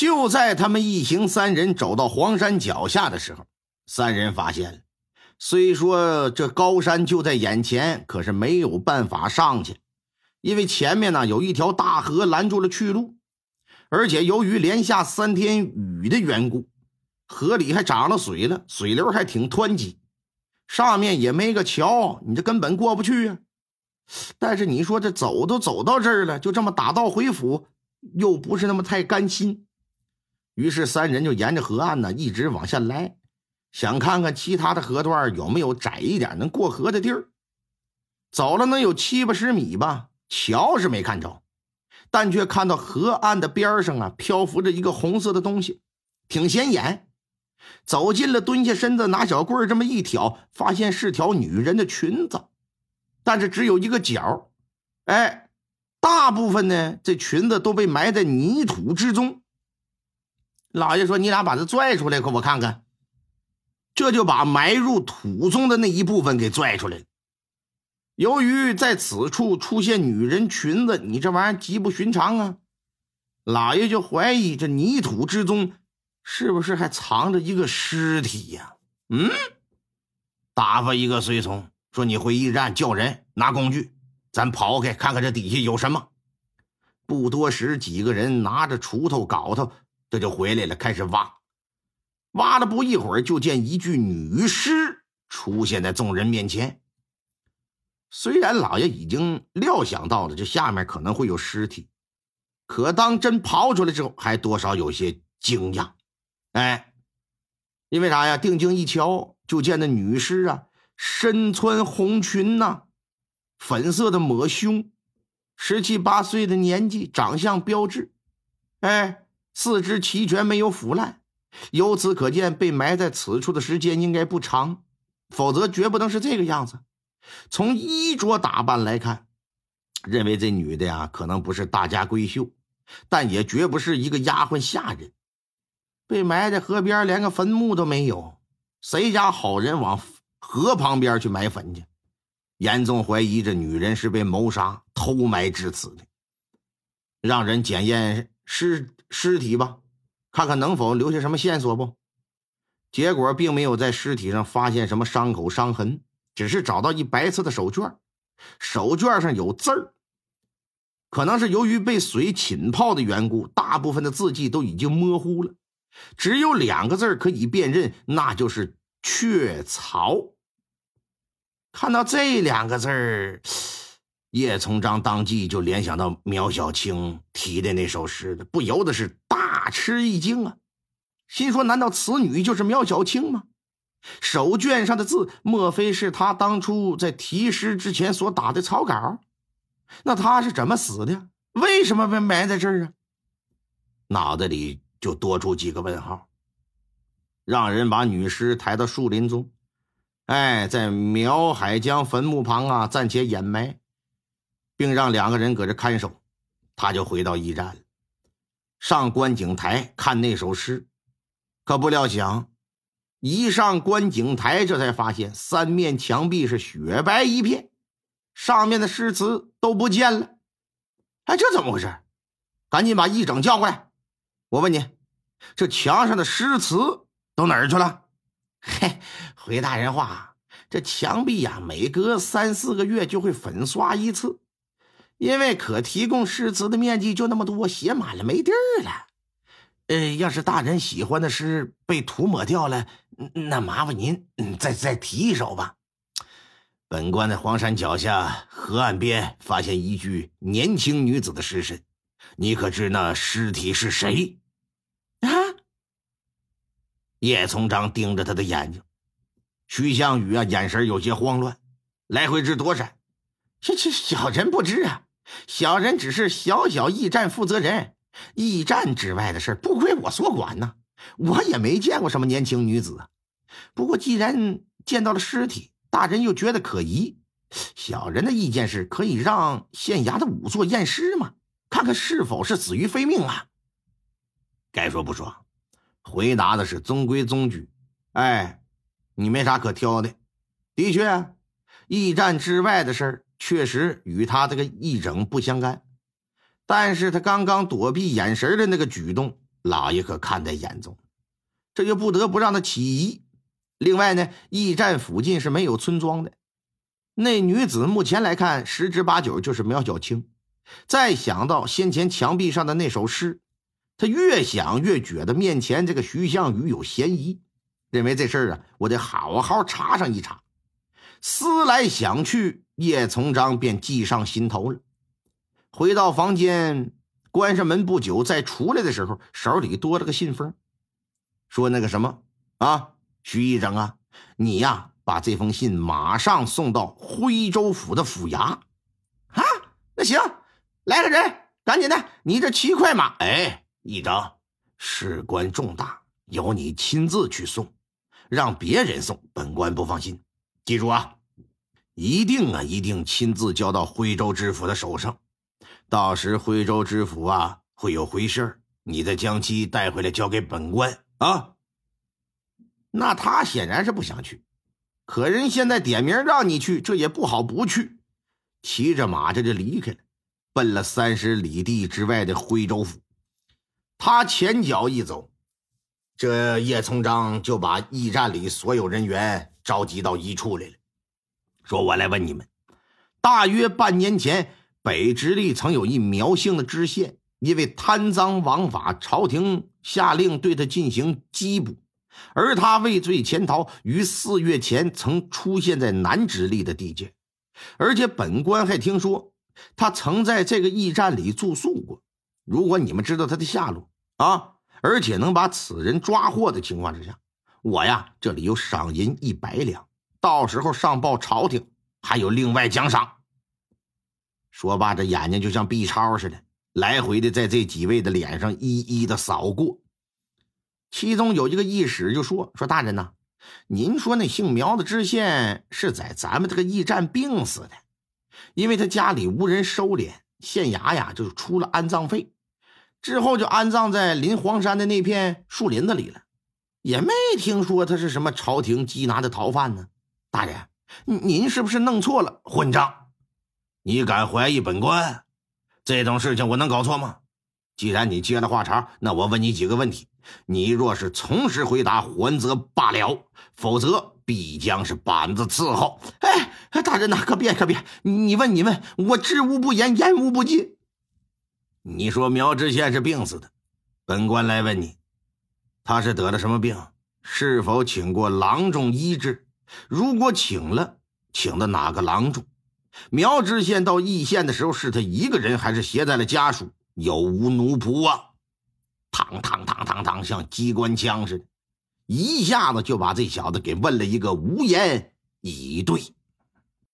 就在他们一行三人走到黄山脚下的时候，三人发现了，虽说这高山就在眼前，可是没有办法上去，因为前面呢有一条大河拦住了去路，而且由于连下三天雨的缘故，河里还涨了水了，水流还挺湍急，上面也没个桥，你这根本过不去啊。但是你说这走都走到这儿了，就这么打道回府，又不是那么太甘心。于是三人就沿着河岸呢一直往下来，想看看其他的河段有没有窄一点能过河的地儿。走了能有七八十米吧，桥是没看着，但却看到河岸的边上啊漂浮着一个红色的东西，挺显眼。走近了，蹲下身子，拿小棍这么一挑，发现是条女人的裙子，但是只有一个角哎，大部分呢这裙子都被埋在泥土之中。老爷说：“你俩把它拽出来，给我看看。”这就把埋入土中的那一部分给拽出来了。由于在此处出现女人裙子，你这玩意儿极不寻常啊！老爷就怀疑这泥土之中是不是还藏着一个尸体呀？嗯，打发一个随从说：“你回驿站叫人拿工具，咱刨开看看这底下有什么。”不多时，几个人拿着锄头、镐头。这就回来了，开始挖，挖了不一会儿，就见一具女尸出现在众人面前。虽然老爷已经料想到了这下面可能会有尸体，可当真刨出来之后，还多少有些惊讶。哎，因为啥呀？定睛一瞧，就见那女尸啊，身穿红裙呐，粉色的抹胸，十七八岁的年纪，长相标致。哎。四肢齐全，没有腐烂，由此可见，被埋在此处的时间应该不长，否则绝不能是这个样子。从衣着打扮来看，认为这女的呀，可能不是大家闺秀，但也绝不是一个丫鬟下人。被埋在河边，连个坟墓都没有，谁家好人往河旁边去埋坟去？严重怀疑这女人是被谋杀、偷埋至此的，让人检验。尸尸体吧，看看能否留下什么线索不？结果并没有在尸体上发现什么伤口伤痕，只是找到一白色的手绢，手绢上有字儿。可能是由于被水浸泡的缘故，大部分的字迹都已经模糊了，只有两个字可以辨认，那就是“雀巢”。看到这两个字儿。叶从章当即就联想到苗小青提的那首诗，不由得是大吃一惊啊！心说：难道此女就是苗小青吗？手卷上的字，莫非是他当初在题诗之前所打的草稿？那他是怎么死的？为什么被埋在这儿啊？脑袋里就多出几个问号。让人把女尸抬到树林中，哎，在苗海江坟墓旁啊，暂且掩埋。并让两个人搁这看守，他就回到驿站了，上观景台看那首诗，可不料想，一上观景台，这才发现三面墙壁是雪白一片，上面的诗词都不见了。哎，这怎么回事？赶紧把驿整叫过来。我问你，这墙上的诗词都哪儿去了？嘿，回大人话，这墙壁呀，每隔三四个月就会粉刷一次。因为可提供诗词的面积就那么多，写满了没地儿了。呃，要是大人喜欢的诗被涂抹掉了，那麻烦您再再提一首吧。本官在黄山脚下河岸边发现一具年轻女子的尸身，你可知那尸体是谁？啊！叶从章盯着他的眼睛，徐向宇啊，眼神有些慌乱，来回直躲闪。这这小人不知啊。小人只是小小驿站负责人，驿站之外的事不归我所管呢。我也没见过什么年轻女子。不过既然见到了尸体，大人又觉得可疑，小人的意见是可以让县衙的仵作验尸嘛？看看是否是死于非命啊？该说不说，回答的是中规中矩。哎，你没啥可挑的。的确，驿站之外的事儿。确实与他这个一整不相干，但是他刚刚躲避眼神的那个举动，老爷可看在眼中，这就不得不让他起疑。另外呢，驿站附近是没有村庄的，那女子目前来看十之八九就是苗小青。再想到先前墙壁上的那首诗，他越想越觉得面前这个徐向宇有嫌疑，认为这事儿啊，我得好好查上一查。思来想去，叶从章便计上心头了。回到房间，关上门不久，再出来的时候，手里多了个信封，说那个什么啊。徐议长啊，你呀，把这封信马上送到徽州府的府衙。啊，那行，来个人，赶紧的，你这骑快马。哎，议长，事关重大，由你亲自去送，让别人送，本官不放心。记住啊，一定啊，一定亲自交到徽州知府的手上。到时徽州知府啊会有回信你再将其带回来交给本官啊。那他显然是不想去，可人现在点名让你去，这也不好不去。骑着马这就离开了，奔了三十里地之外的徽州府。他前脚一走，这叶从章就把驿站里所有人员召集到一处来了，说：“我来问你们，大约半年前，北直隶曾有一苗姓的知县，因为贪赃枉法，朝廷下令对他进行缉捕。”而他畏罪潜逃，于四月前曾出现在南直隶的地界，而且本官还听说他曾在这个驿站里住宿过。如果你们知道他的下落啊，而且能把此人抓获的情况之下，我呀这里有赏银一百两，到时候上报朝廷，还有另外奖赏。说罢，这眼睛就像 B 超似的，来回的在这几位的脸上一一的扫过。其中有一个义使就说：“说大人呐，您说那姓苗的知县是在咱们这个驿站病死的，因为他家里无人收敛，县衙呀就出了安葬费，之后就安葬在临黄山的那片树林子里了，也没听说他是什么朝廷缉拿的逃犯呢。大人，您是不是弄错了？混账！你敢怀疑本官？这种事情我能搞错吗？既然你接了话茬，那我问你几个问题。”你若是从实回答，还则罢了；否则必将是板子伺候。哎，大人呐，可别可别！你问你问，我知无不言，言无不尽。你说苗知县是病死的，本官来问你，他是得了什么病？是否请过郎中医治？如果请了，请的哪个郎中？苗知县到义县的时候，是他一个人，还是携带了家属？有无奴仆啊？嘡嘡嘡嘡嘡，像机关枪似的，一下子就把这小子给问了一个无言以对。